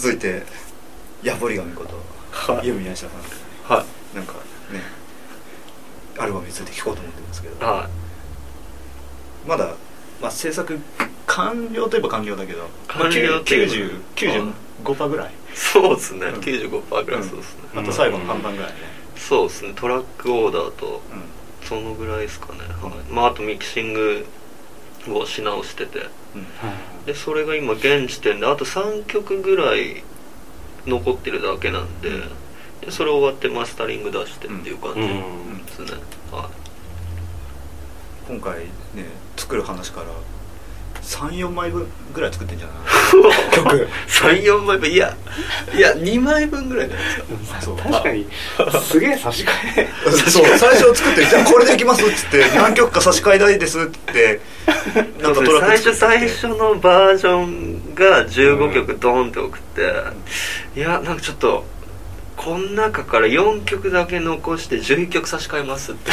続いてヤボリガミことはい。ユーミヤシタさん。はい。なんかねアルバムについて聞こうと思ってますけど。はまだ、まあ、制作完了といえば完了だけど完了っていうまあ90 95%ぐらい。いそうですね、うん。95%ぐらいそうですね、あと最後の半分ぐらいね。そうですね。トラックオーダーとうそのぐらいですかね、はい。まああとミキシングをし直してて。んうん。でそれが今現時点であと3曲ぐらい残ってるだけなんででそれ終わってマスタリング出してっていう感じうん。ですね、はい。今回ね作る話から34枚分ぐらい作ってんじゃない？曲。34枚分いやいや2枚分ぐらいじゃないですかそう。確かにすげえ差し替え。そう。最初作って「じゃあこれでいきます」っつって「何曲か差し替えたいです」って なんかトラッ最初ク作って最初のバージョンが15曲ドーンって送って、いやなんかちょっとこの中から4曲だけ残して11曲差し替えますって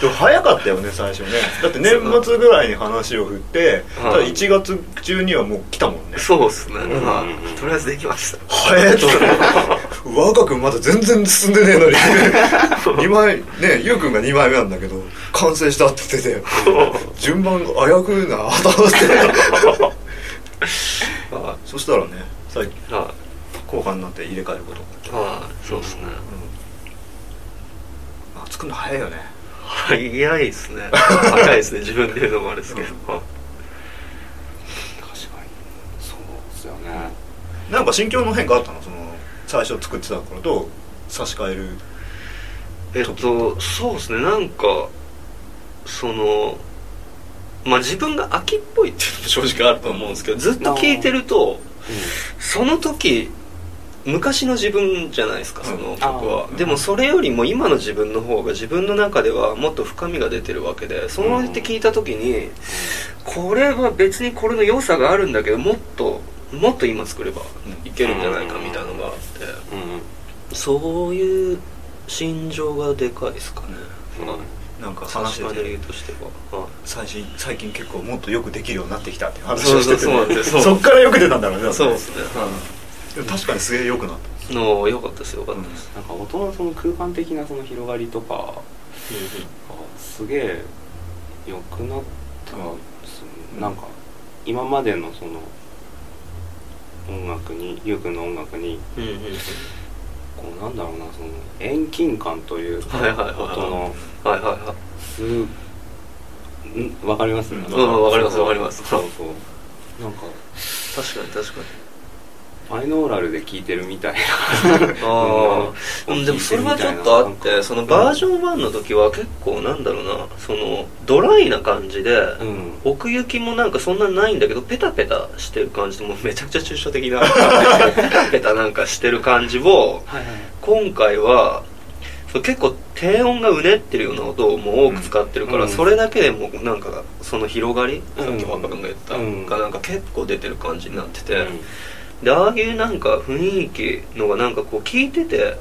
でも早かったよね最初ね。だって年末ぐらいに話を振ってただ1月中にはもう来たもんね。そうっすね、ん。はいとりあえずできました。早えと 若君まだ全然進んでねえのに。2枚ねゆうくんが2枚目なんだけど完成したって言ってて 順番が危うくなと思って。はそしたらね最近後半になって入れ替えること。になっていはいそうっすね、あ作るの早いよね早い。っすね。早いですね。自分で言うのもあれですけど、はい確かに。そうですよね。なんか心境の変化あったの？その最初作ってた頃と差し替える。えっとそうですね。なんかそのまあ自分が秋っぽいっていうのも正直あると思うんですけどずっと聞いてるとその時昔の自分じゃないですかその曲は、うんでもそれよりも今の自分の方が自分の中ではもっと深みが出てるわけでそうやって聞いた時に、これは別にこれの良さがあるんだけどもっともっと今作ればいけるんじゃないかみたいなのがあって、うんうん。そういう心情がでかいですかね、まあなんか差話してて。としては、はい。最近最近結構もっとよくできるようになってきたって話をしてて、そっからよく出たんだろうねそうですね、でも確かにすげえよくなっの良かったですよかったです、なんか音のその空間的なその広がりとかがすげえ良くなったうんなんか今までのその音楽にゆうくんの音楽にこうなんだろうなその遠近感というか音のはいはいはい。すん？わかります？うんうんわかりますわかります。そうそう。なんか確かに確かにバイノーラルで聴いてるみたいな。ああ、うん、でもそれはちょっとあってそのバージョン1の時は結構なんだろうな。そのドライな感じで、うん。奥行きもなんかそんなないんだけどペタペタしてる感じでもうめちゃくちゃ抽象的な ペタペタなんかしてる感じをはいはい。今回は結構低音がうねってるような音をもう多く使ってるから、うん。それだけでもなんかその広がり、うんさっき若君が言った、うん。がなんか結構出てる感じになってて、うんでああいうなんか雰囲気のがなんかこう聞いてて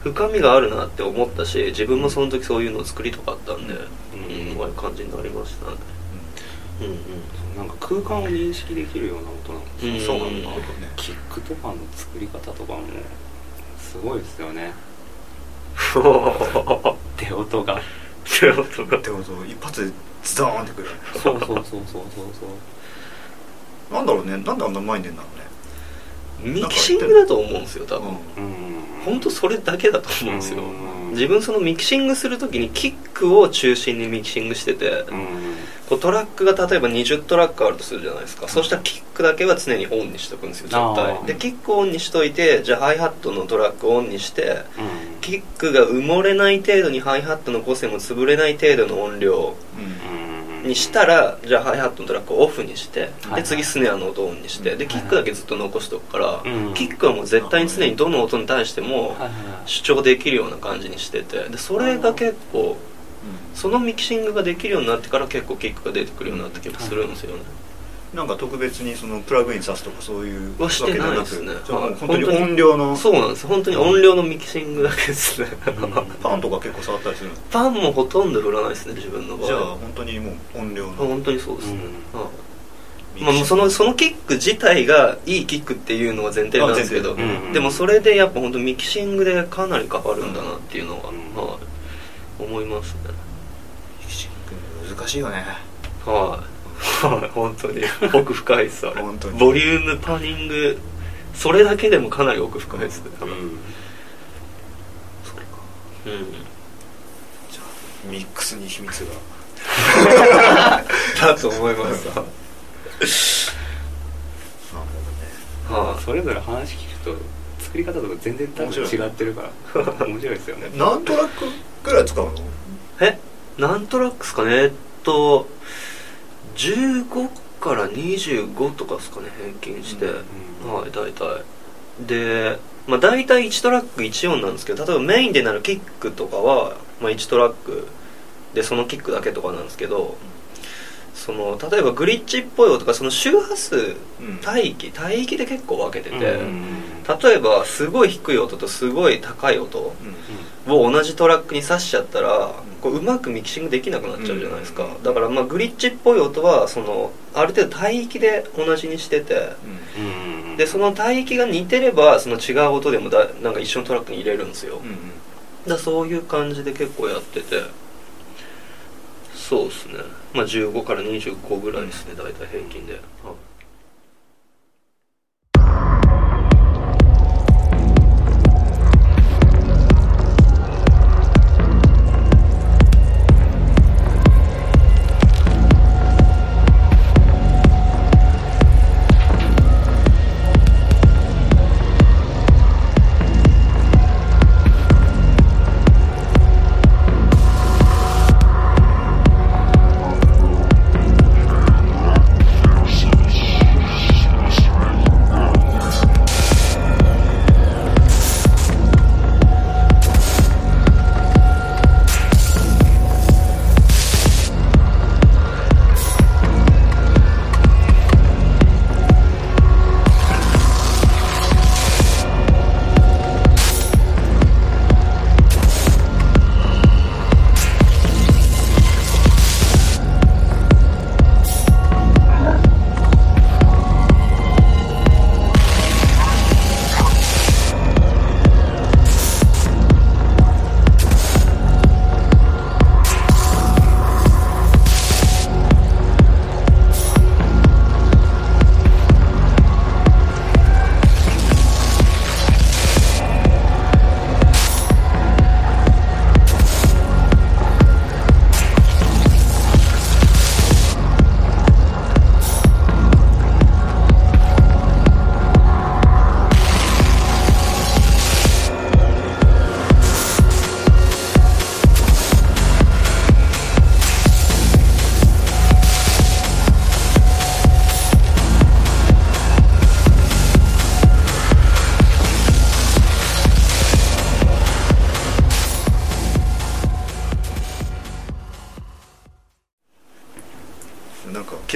深みがあるなって思ったし自分もその時そういうのを作りたかったんで、ううんん、ああいう感じになりましたねうん。うんなんか空間を認識できるような音なんですよ。うん。そうなんだうんね。キックとかの作り方とかもすごいですよね。出音が。って音が。てこと一発でズドーンってくるそうそうそうそうそうそう。なんだろうね。なんであんな前に出んだろうねミキシングだと思うんですよ多分、本当それだけだと思うんですよ。うん。自分そのミキシングする時にキックを中心にミキシングしてて、うん。こうトラックが例えば20トラックあるとするじゃないですか、そしたらキックだけは常にオンにしとくんですよ絶あ対ー。でキックオンにしといてじゃあハイハットのトラックオンにしてうん。キックが埋もれない程度にハイハットの個性も潰れない程度の音量うんにしたらじゃあハイハットのトラックをオフにしてはいで次スネアの音をオンにしてでキックだけずっと残しとくからうん。キックはもう絶対に常にどの音に対しても主張できるような感じにしててでそれが結構そのミキシングができるようになってから結構キックが出てくるようになった気がするんですよねなんか特別にそのプラグインさすとかそういうはしてないですね。じゃあも本当に音量のそうなんです。本当に音量のミキシングだけですね。パンとか結構触ったりするの？パンもほとんど振らないですね自分の場合。じゃあ本当にもう音量の本当にそうですね、うん。はい。まあ、もうそのそのキック自体がいいキックっていうのは前提なんですけど、あ前提うんでもそれでやっぱ本当ミキシングでかなり変わるんだなっていうのは、うん。はい、思いますね。ミキシング難しいよね。はい、はい、本当に。奥深いですあれ本当に。ボリュームパニングそれだけでもかなり奥深いですね多分。うんそれか。うん。じゃあミックスに秘密が。だと思います なるほどね。はいそれぞれ話聞くと作り方とか全然多分違ってるから。面白い。ですよね。何トラックぐらい使うの？え何トラックですかね。えっと15から25とかですかね平均して、うんはい大体。でまあ大体1トラック1音なんですけど例えばメインでなるキックとかは、まあ、1トラックでそのキックだけとかなんですけどその例えばグリッチっぽい音とかその周波数うん。帯域帯域で結構分けてて、うん例えばすごい低い音とすごい高い音うん。を同じトラックに挿しちゃったらこううまくミキシングできなくなっちゃうじゃないですか、うん。だからまあグリッチっぽい音はそのある程度帯域で同じにしててでその帯域が似てればその違う音でもだなんか一緒のトラックに入れるんですよ、だからそういう感じで結構やっててそうですね。まあ15から25ぐらいですね。大体平均で、はい。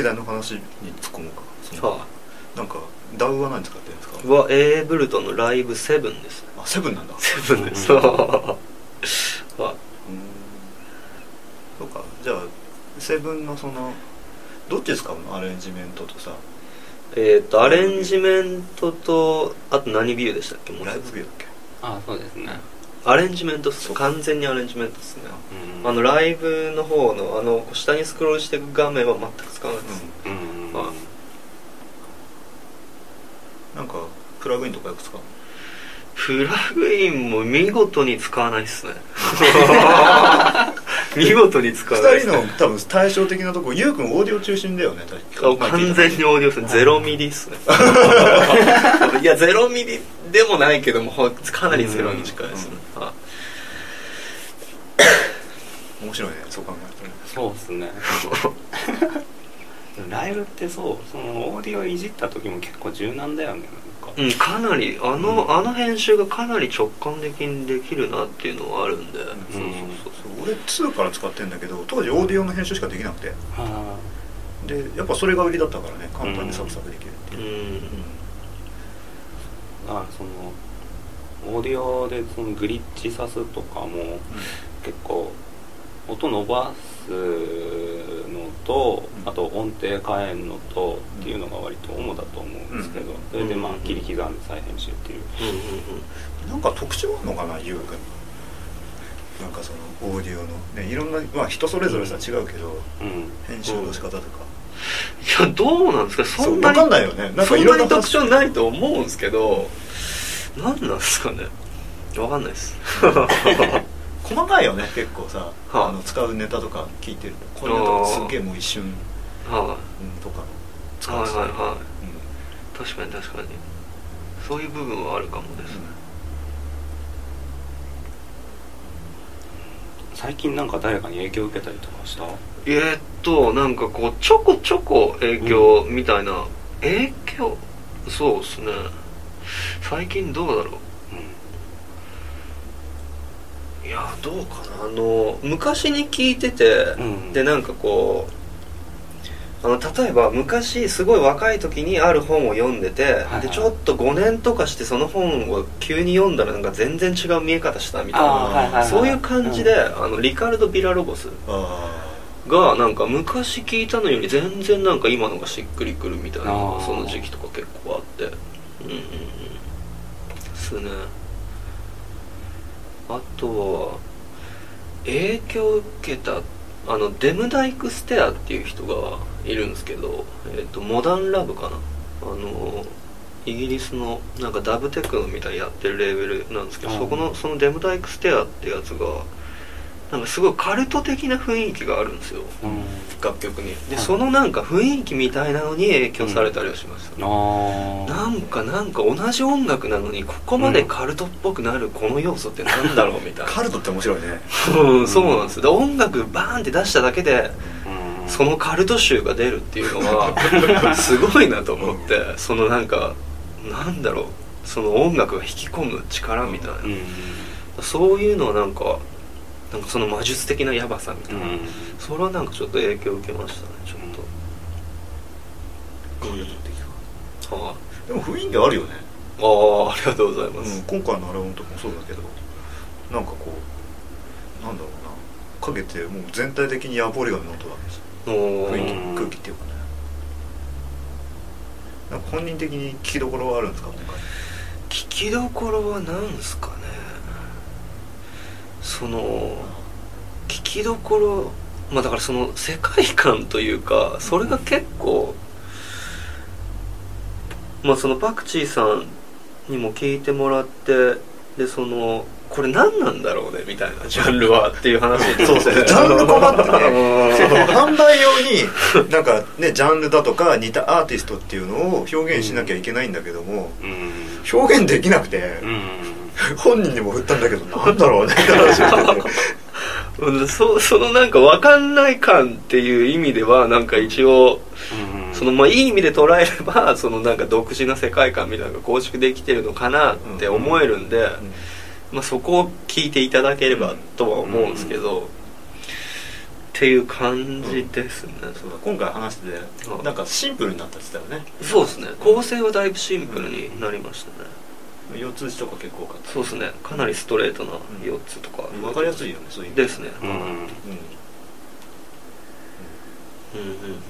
機材の話に突っ込もうか。そのはなんかダウは何使ってるんですか？いはエーブルトンのライブ7ですあセブンなんだ。セブンです、うん。はいそうか。じゃあセブンのそのどっち使うの？アレンジメントとさ。えっ、とアレンジメントとあと何ビューでしたっけ？もうライブビューだっけ？あそうですねアレンジメントっす完全にアレンジメントっすね。うん。あのライブの方のあの下にスクロールしていく画面は全く使わないです、うん。はいなんかプラグインとかよく使うの？プラグインも見事に使わないっすね。見事に使わないっ二人の多分対照的なとこゆうくんオーディオ中心だよね完全にオーディオですね。ゼロミリっすね。いやゼロミリでもないけどもほかなりゼロに近いですね、あ 面白いねそう考えるとね。そうですね。ライブってそうそのオーディオいじった時も結構柔軟だよねなんか。うん、かなり。あの、あの編集がかなり直感的にできるなっていうのはあるんで、そうそうそうそう。俺2から使ってんだけど当時オーディオの編集しかできなくて。はでやっぱそれが売りだったからね簡単にサクサクできるってう。いう、んああそのオーディオでそのグリッチさすとかも結構音伸ばすのとあと音程変えんのとっていうのが割と主だと思うんですけど、それでまあ切り刻んで再編集っていう、うんうんうん。なんか特徴あるのかな優君なんかそのオーディオの。ねいろんなまあ人それぞれさ違うけどうん。編集の仕方とか、いやどうなんですか？そんなにそうわかんないよね。なんかいそんろんななに特徴ないと思うんですけど何なんですかね。わかんないです。細かいよね結構さ、はああの使うネタとか聞いてると。これだとすげえもう一瞬、うん、はとか。使うしはいはい。はいうん。確かに確かに。そういう部分はあるかもですね。最近なんか誰かに影響を受けたりとかした？えーっとなんかこうちょこちょこ影響みたいな、影響？そうですね最近どうだろう？いやどうかな。あの昔に聞いてて、うん。でなんかこうあの例えば昔すごい若い時にある本を読んでて、はいはい。でちょっと5年とかしてその本を急に読んだらなんか全然違う見え方したみたいな、はいはいはいそういう感じで、あのリカルド・ビラロボスあがなんか昔聞いたのより全然なんか今のがしっくりくるみたいなその時期とか結構あうんうすねあとは影響を受けたあのデムダイク・ステアっていう人がいるんですけど、えっとモダンラブかな。あのイギリスのなんかダブテクノみたいにやってるレーベルなんですけど、うん。そこのそのデムダイク・ステアってやつがなんかすごいカルト的な雰囲気があるんですよ。うん。楽曲に。で、はい。そのなんか雰囲気みたいなのに影響されたりはしました、あー。なんかなんか同じ音楽なのにここまでカルトっぽくなるこの要素ってなんだろうみたいな。カルトって面白いね。うんそうなんです。よで音楽バーンって出しただけでうんそのカルト集が出るっていうのは すごいなと思って。そのなんかなんだろう。その音楽が引き込む力みたいな、うん。そういうのはなんかなんかその魔術的なヤバさみたいな、うん。それはなんかちょっと影響を受けましたねちょっと、は。いでも雰囲気あるよね、ああありがとうございまうんす、、今回のアルバムとかもそうだけど。なんかこうなんだろうな。かけてもう全体的にヤポリガンの音なんですよ雰囲気うん空気っていうかね。なんか本人的に聞きどころはあるんですか今回。聞きどころは何ですかねその聞きどころまあだからその世界観というかそれが結構まあそのパクチーさんにも聞いてもらってでそのこれ何なんだろうねみたいなジャンルはっていう話。に そうそう。ジャンル困ってね。販売用になんかねジャンルだとか似たアーティストっていうのを表現しなきゃいけないんだけどもうん。表現できなくて。うん本人にも振ったんだけどなんだろうねって話をしてそそのなんか分かんない感っていう意味ではなんか一応うん。そのまあいい意味で捉えれば そのなんか独自な世界観みたいなのが構築できてるのかなって思えるんで、まあ、そこを聞いていただければとは思うんですけど、っていう感じですね、そうだ今回話してなんかシンプルになったって言ってたよね。そうですね。構成はだいぶシンプルになりましたね、四つ打ちとか結構多かった。そうですね。かなりストレートな4つとか、分かりやすいよねそういうで。ですね、うん。うん。うん。うんうん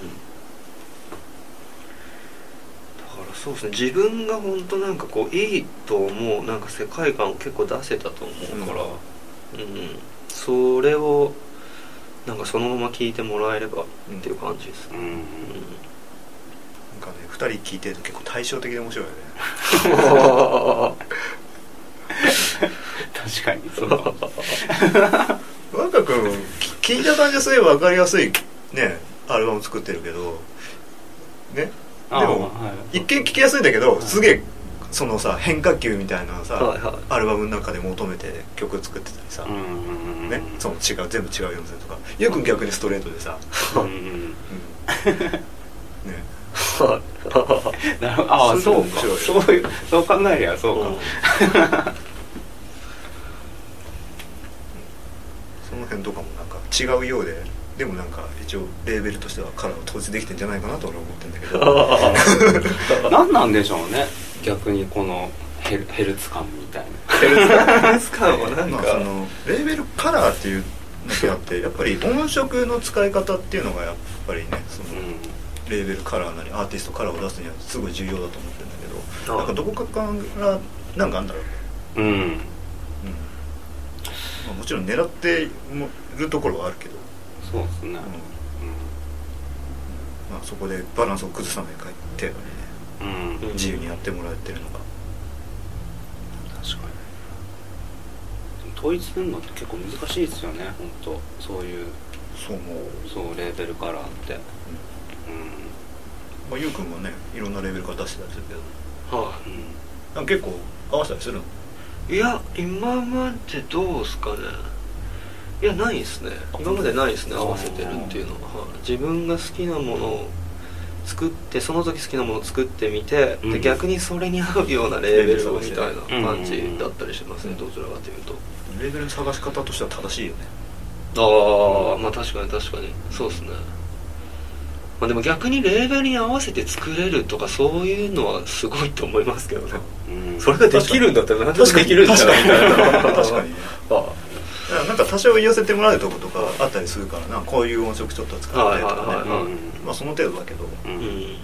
だからそうですね。自分が本当なんかこういいと思うなんか世界観を結構出せたと思うから、うん。それをなんかそのまま聞いてもらえればっていう感じです。ね、うん。うんかね二人聞いてると結構対照的で面白いよね。確かにそう若君き聞いた感じはすごい分かりやすいねアルバム作ってるけど。ね？であもーはい。一見聞きやすいんだけどすげえそのさ変化球みたいなのさ、はいはい。アルバムの中で求めて曲作ってたりさ、うんうんうんね、その違う全部違う4線とか。ゆうくん逆にストレートでさ、うんうん。うん。ね、なるほど。ああそそううか面白いそういうそう考えりゃそうかも。その辺とかもなんか違うようででもなんか一応レーベルとしてはカラーを統一できてんじゃないかなと俺は思ってんだけど。何なんでしょうね。逆にこのヘルヘルツ感みたいな。ヘルツ感はなんか、まあそのレーベルカラーっていうだけあってやっぱり音色の使い方っていうのがやっぱりねその、レーベルカラーなりアーティストカラーを出すにはすごい重要だと思ってるんだけどあなんかどこかからなんかあんだろう、うん。うん。うんまあ、もちろん狙ってるところはあるけど、そうですね。うん。まあ、そこでバランスを崩さない程度にね。うん、うん、自由にやってもらえてるのが、確かに。統一するのって結構難しいですよね本当そういう。そう思う、そうレーベルカラーって。うんまあ、ゆうくんもねいろんなレベルから出してたりするけど。はうんなんか結構合わせたりするの？いいや今までどうすかね。いやないですね。今までないですね合わせてるっていうのは、はい。自分が好きなものを作ってその時好きなものを作ってみて、うん。で逆にそれに合うようなレーベルをみたいなうん。感じだったりしますね、どちらかというと。レーベルの探し方としては正しいよね。ああまあ確かに確かに。そうですねまあでも逆にレーベルに合わせて作れるとかそういうのはすごいと思いますけどね。うん。それができるんだったら何でもできるんじゃないみたいな。確かに。なんか多少言わせてもらうとことかあったりするからな。こういう音色ちょっと使ってとかね、はいまあその程度だけど、ううん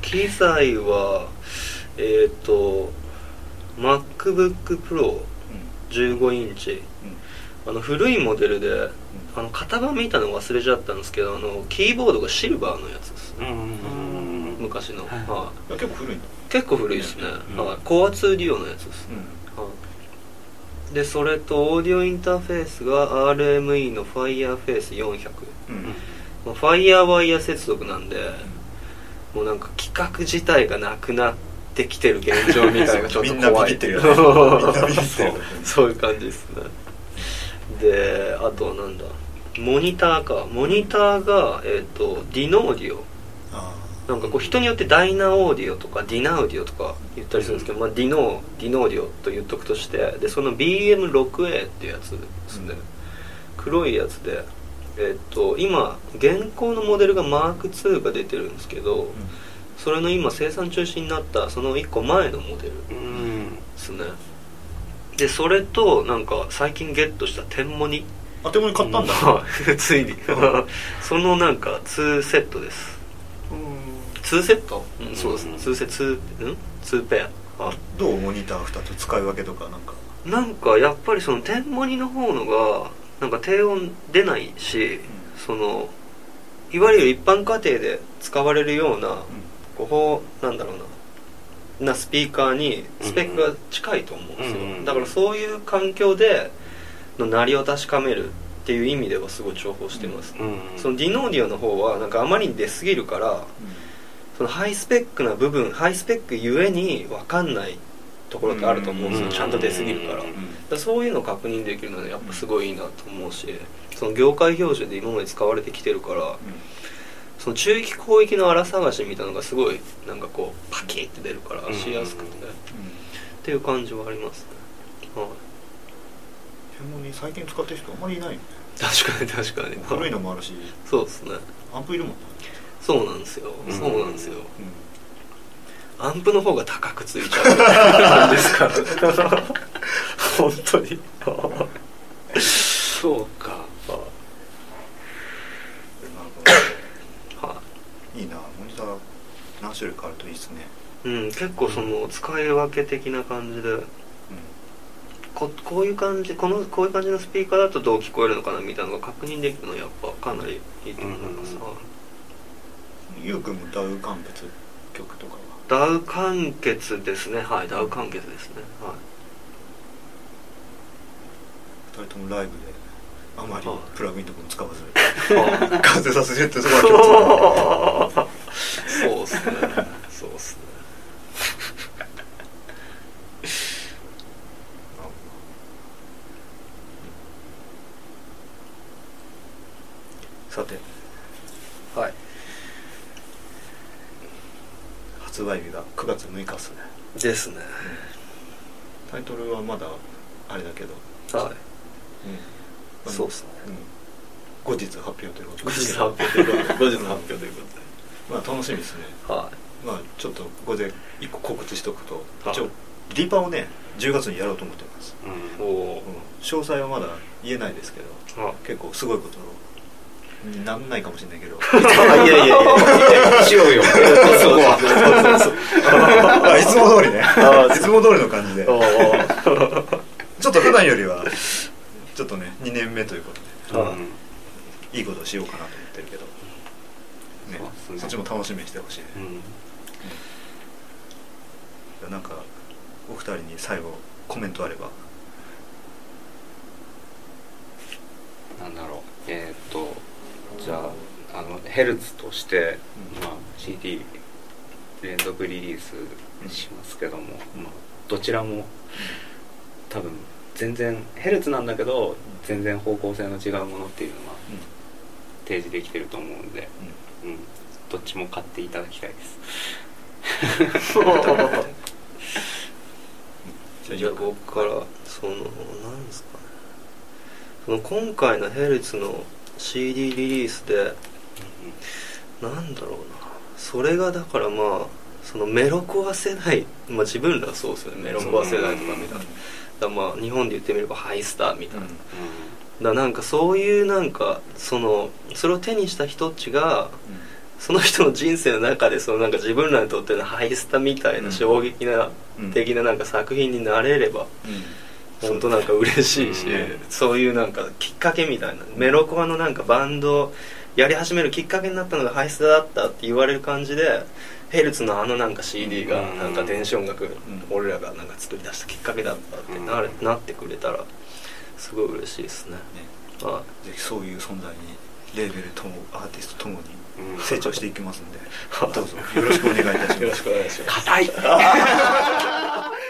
機材はえっ、と MacBookPro15 インチ。あの古いモデルであの型番見たの忘れちゃったんですけどあのキーボードがシルバーのやつです。ねうん。昔の、はい。はい。や結構古いんだ結構古いですね、うん。はい、コア2デュオのやつです、うん。はい、でそれとオーディオインターフェースが RME の FireFace400、うん。まあ、FireWire 接続なんでもうなんか規格自体がなくなってきてる現状みたいなちょっと怖いみんなビビってるよね。そう。いう感じですね。であとはなんだ。モニターか。モニターが、えっとディノーディオ。あなんかこう人によってダイナオーディオとかディナウディオとか言ったりするんですけど、まあ、ディノーディノーディオと言っとくとしてでその BM6A っていうやつですね、うん。黒いやつでえっと今現行のモデルが Mark2 が出てるんですけど、それの今生産中止になったその1個前のモデルうんですね。でそれとなんか最近ゲットした天モニ。あ手物買ったんだ。はい。ついに。そのなんか2セットです。2セット、うん、そうですね。2セットん？2ペア。はいどう？モニター2つ使い分けとかなんか。なんかやっぱりその天モニの方のがなんか低音出ないし、そのいわゆる一般家庭で使われるようなこうなんだろうななスピーカーにスペックが近いと思うんですよ、うんうんだからそういう環境での鳴りを確かめるっていう意味ではすごい重宝してます、うんそのディノーディオの方はなんかあまりに出過ぎるからそのハイスペックな部分ハイスペックゆえに分かんないところってあると思うんですよ、うん。ちゃんと出過ぎるから,、からそういうのを確認できるのはやっぱすごいいいなと思うしその業界標準で今まで使われてきてるからその中域広域の荒探しみたいなのがすごいなんかこうパキッて出るからうん。しやすくて、っていう感じはありますね、はい、専門に最近使ってる人あんまりいない確かに確かに。古いのもあるし。そうですね。アンプいるもんね。そうなんですよ、うん。そうなんですよ。うんアンプの方が高くついちゃう感じですか 本当に。そうか。はい。いいな。モニター何種類かあるといいですね。うん、結構その使い分け的な感じで。ここういう感じこのこういう感じのスピーカーだとどう聞こえるのかなみたいなのが確認できるのはやっぱかなりいいと思います、うん。うんはいゆうくんもダウ完結曲とかは？ダウ完結ですねはいダウ完結ですね。はい。二人ともライブであまりはい。プラグインとかも使わず完成させてってそこは共通 そうっすねそうっすねさてはい発売日が9月6日っすねですね。タイトルはまだあれだけど。はい。うん。そうっすね。うん。後日発表ということ後で日発表ということで。後日発表というこまあ楽しみですね。とではまあちょっとここで一個告知しておくとはい。一応リパをね10月にやろうと思ってます、うん。いおうん。詳細はまだ言えないですけど結構すごいことになんないかもしれないけど。いやいやいやしようよそこはいつも通りねいつも通りの感じでちょっと普段よりはちょっとね2年目ということでいうんいいことをしようかなと思ってるけど、ねそっすねそっちも楽しみにしてほしい、うんなんかお二人に最後コメントあればなんだろうえーっとじゃああのヘルツとして、うんまあ、CD 連続リリースしますけども、まあ、どちらも多分全然ヘルツなんだけど全然方向性の違うものっていうのは提示できてると思うんで、うん、どっちも買っていただきたいです。じゃあ僕からそのなんですかね。その今回のヘルツの CD リリースでなんだろうな。それがだからまあそのメロコア世代まあ自分らはそうですよね。メロコア世代とかみたいなだまあ日本で言ってみればハイスターみたいな、だなんかそういうなんかそのそれを手にした人たちがその人の人生の中でそのなんか自分らにとってのハイスタみたいな衝撃な、うん。的ななんか作品になれれば本当なんか嬉しいし、うん。そういうなんかきっかけみたいな。メロコアのなんかバンドやり始めるきっかけになったのがハイスタだったって言われる感じでヘルツのあのなんか CD がうん。なんか電子音楽、ん。俺らがなんか作り出したきっかけだったってな,、うん。なってくれたらすごい嬉しいですね。ね。はぜひそういう存在にレーベルともアーティストともにうん。成長していきますんで、どうぞよろしくお願いいたします。いよろしくお願いします。硬い